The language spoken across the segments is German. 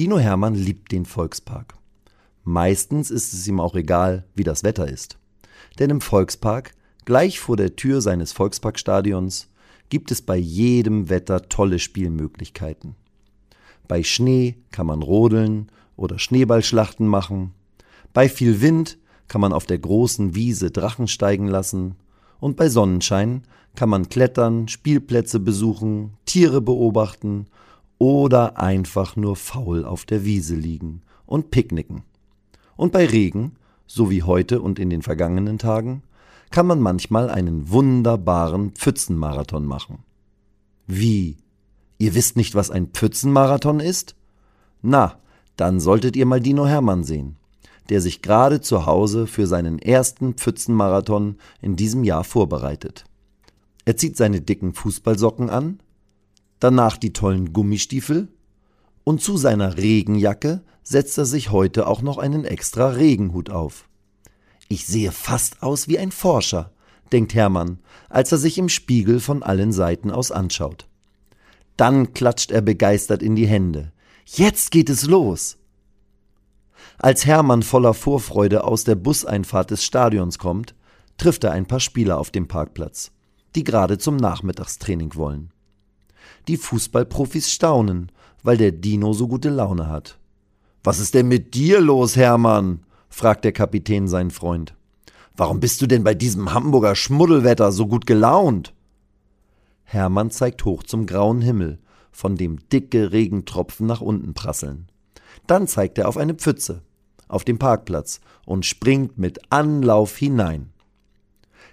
Dino Hermann liebt den Volkspark. Meistens ist es ihm auch egal, wie das Wetter ist. Denn im Volkspark, gleich vor der Tür seines Volksparkstadions, gibt es bei jedem Wetter tolle Spielmöglichkeiten. Bei Schnee kann man rodeln oder Schneeballschlachten machen. Bei viel Wind kann man auf der großen Wiese Drachen steigen lassen. Und bei Sonnenschein kann man klettern, Spielplätze besuchen, Tiere beobachten oder einfach nur faul auf der Wiese liegen und picknicken. Und bei Regen, so wie heute und in den vergangenen Tagen, kann man manchmal einen wunderbaren Pfützenmarathon machen. Wie? Ihr wisst nicht, was ein Pfützenmarathon ist? Na, dann solltet ihr mal Dino Hermann sehen, der sich gerade zu Hause für seinen ersten Pfützenmarathon in diesem Jahr vorbereitet. Er zieht seine dicken Fußballsocken an, danach die tollen Gummistiefel und zu seiner Regenjacke setzt er sich heute auch noch einen extra Regenhut auf. Ich sehe fast aus wie ein Forscher, denkt Hermann, als er sich im Spiegel von allen Seiten aus anschaut. Dann klatscht er begeistert in die Hände. Jetzt geht es los! Als Hermann voller Vorfreude aus der Buseinfahrt des Stadions kommt, trifft er ein paar Spieler auf dem Parkplatz, die gerade zum Nachmittagstraining wollen. Die Fußballprofis staunen, weil der Dino so gute Laune hat. Was ist denn mit dir los, Hermann? fragt der Kapitän seinen Freund. Warum bist du denn bei diesem Hamburger Schmuddelwetter so gut gelaunt? Hermann zeigt hoch zum grauen Himmel, von dem dicke Regentropfen nach unten prasseln. Dann zeigt er auf eine Pfütze auf dem Parkplatz und springt mit Anlauf hinein.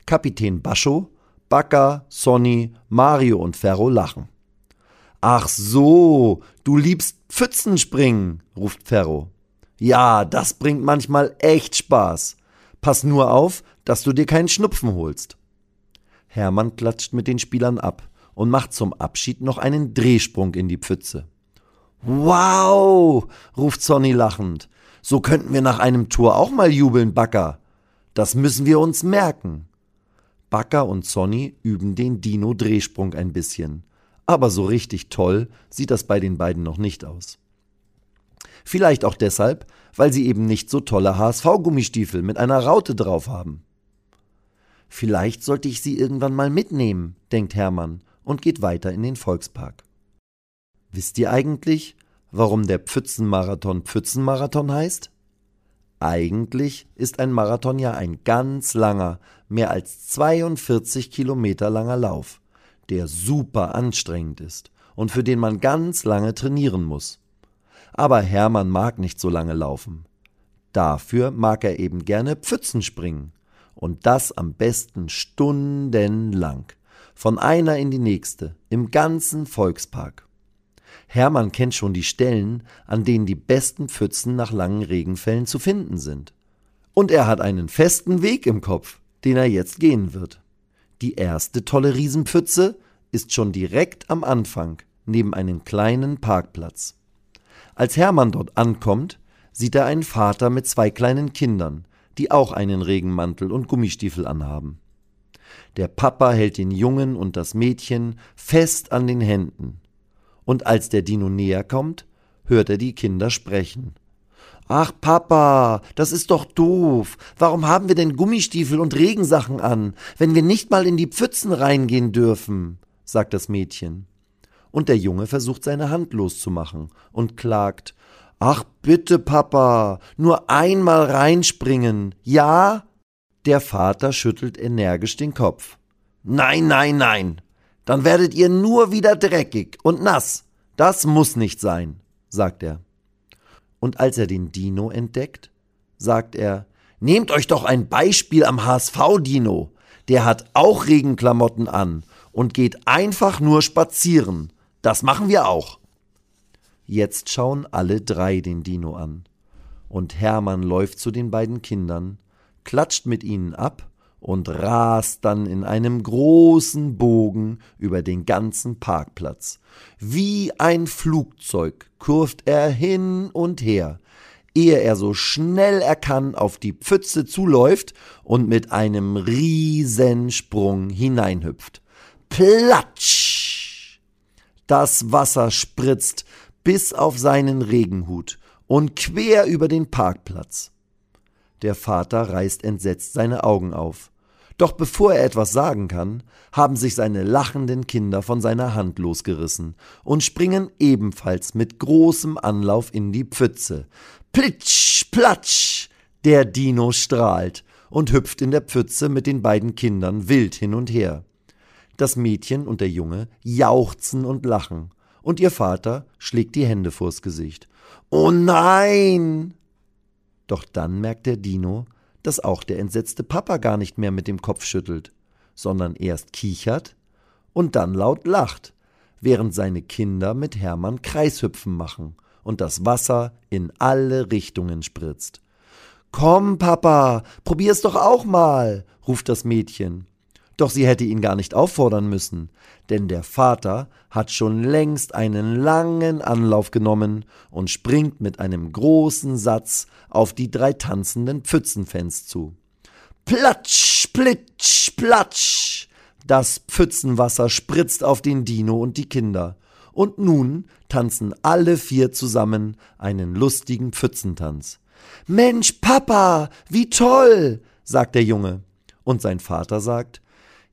Kapitän Bascho, Bacca, Sonny, Mario und Ferro lachen. Ach so, du liebst Pfützenspringen, ruft Ferro. Ja, das bringt manchmal echt Spaß. Pass nur auf, dass du dir keinen Schnupfen holst. Hermann klatscht mit den Spielern ab und macht zum Abschied noch einen Drehsprung in die Pfütze. Wow, ruft Sonny lachend. So könnten wir nach einem Tor auch mal jubeln, Backer. Das müssen wir uns merken. Backer und Sonny üben den Dino-Drehsprung ein bisschen aber so richtig toll sieht das bei den beiden noch nicht aus. Vielleicht auch deshalb, weil sie eben nicht so tolle HSV-Gummistiefel mit einer Raute drauf haben. Vielleicht sollte ich sie irgendwann mal mitnehmen, denkt Hermann und geht weiter in den Volkspark. Wisst ihr eigentlich, warum der Pfützenmarathon Pfützenmarathon heißt? Eigentlich ist ein Marathon ja ein ganz langer, mehr als 42 Kilometer langer Lauf der super anstrengend ist und für den man ganz lange trainieren muss. Aber Hermann mag nicht so lange laufen. Dafür mag er eben gerne Pfützen springen. Und das am besten stundenlang. Von einer in die nächste, im ganzen Volkspark. Hermann kennt schon die Stellen, an denen die besten Pfützen nach langen Regenfällen zu finden sind. Und er hat einen festen Weg im Kopf, den er jetzt gehen wird. Die erste tolle Riesenpfütze ist schon direkt am Anfang neben einem kleinen Parkplatz. Als Hermann dort ankommt, sieht er einen Vater mit zwei kleinen Kindern, die auch einen Regenmantel und Gummistiefel anhaben. Der Papa hält den Jungen und das Mädchen fest an den Händen. Und als der Dino näher kommt, hört er die Kinder sprechen. Ach, Papa, das ist doch doof. Warum haben wir denn Gummistiefel und Regensachen an, wenn wir nicht mal in die Pfützen reingehen dürfen? sagt das Mädchen. Und der Junge versucht seine Hand loszumachen und klagt. Ach bitte, Papa, nur einmal reinspringen, ja? Der Vater schüttelt energisch den Kopf. Nein, nein, nein. Dann werdet ihr nur wieder dreckig und nass. Das muss nicht sein, sagt er. Und als er den Dino entdeckt, sagt er, Nehmt euch doch ein Beispiel am HSV-Dino. Der hat auch Regenklamotten an und geht einfach nur spazieren. Das machen wir auch. Jetzt schauen alle drei den Dino an. Und Hermann läuft zu den beiden Kindern, klatscht mit ihnen ab und rast dann in einem großen Bogen über den ganzen Parkplatz. Wie ein Flugzeug kurft er hin und her, ehe er so schnell er kann auf die Pfütze zuläuft und mit einem Riesensprung hineinhüpft. Platsch! Das Wasser spritzt bis auf seinen Regenhut und quer über den Parkplatz. Der Vater reißt entsetzt seine Augen auf. Doch bevor er etwas sagen kann, haben sich seine lachenden Kinder von seiner Hand losgerissen und springen ebenfalls mit großem Anlauf in die Pfütze. Plitsch, platsch! Der Dino strahlt und hüpft in der Pfütze mit den beiden Kindern wild hin und her. Das Mädchen und der Junge jauchzen und lachen, und ihr Vater schlägt die Hände vors Gesicht. Oh nein! Doch dann merkt der Dino, dass auch der entsetzte Papa gar nicht mehr mit dem Kopf schüttelt, sondern erst kichert und dann laut lacht, während seine Kinder mit Hermann Kreishüpfen machen und das Wasser in alle Richtungen spritzt. Komm, Papa, probier's doch auch mal, ruft das Mädchen. Doch sie hätte ihn gar nicht auffordern müssen, denn der Vater hat schon längst einen langen Anlauf genommen und springt mit einem großen Satz auf die drei tanzenden Pfützenfans zu. Platsch, plitsch, platsch! Das Pfützenwasser spritzt auf den Dino und die Kinder. Und nun tanzen alle vier zusammen einen lustigen Pfützentanz. Mensch, Papa, wie toll, sagt der Junge. Und sein Vater sagt,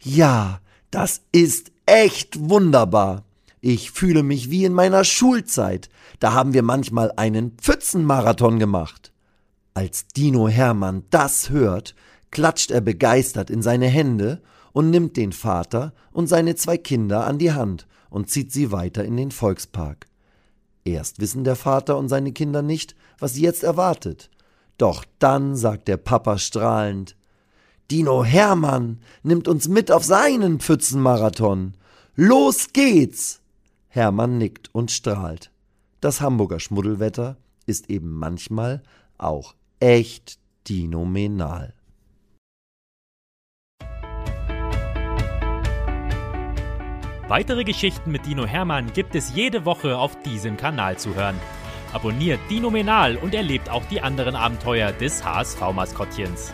ja, das ist echt wunderbar. Ich fühle mich wie in meiner Schulzeit. Da haben wir manchmal einen Pfützenmarathon gemacht. Als Dino Hermann das hört, klatscht er begeistert in seine Hände und nimmt den Vater und seine zwei Kinder an die Hand und zieht sie weiter in den Volkspark. Erst wissen der Vater und seine Kinder nicht, was sie jetzt erwartet. Doch dann sagt der Papa strahlend Dino Hermann nimmt uns mit auf seinen Pfützenmarathon. Los geht's! Hermann nickt und strahlt. Das Hamburger Schmuddelwetter ist eben manchmal auch echt dinomenal. Weitere Geschichten mit Dino Hermann gibt es jede Woche auf diesem Kanal zu hören. Abonniert Dino Menal und erlebt auch die anderen Abenteuer des HSV-Maskottchens.